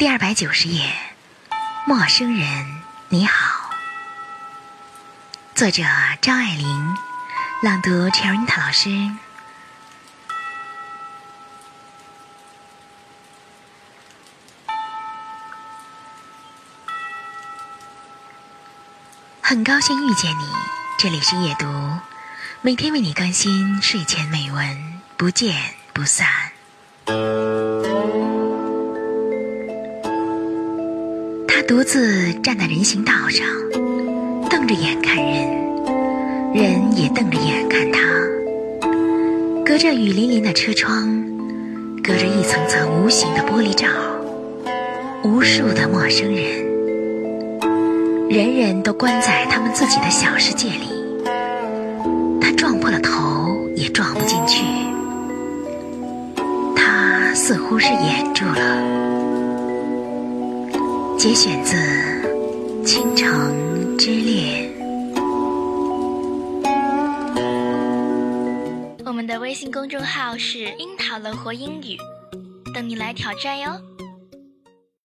第二百九十页，陌生人，你好。作者：张爱玲，朗读 c h e r i t a 老师。很高兴遇见你，这里是夜读，每天为你更新睡前美文，不见不散。独自站在人行道上，瞪着眼看人，人也瞪着眼看他。隔着雨淋淋的车窗，隔着一层层无形的玻璃罩，无数的陌生人，人人都关在他们自己的小世界里。他撞破了头也撞不进去，他似乎是掩住了。节选自《倾城之恋》。我们的微信公众号是“樱桃乐活英语”，等你来挑战哟。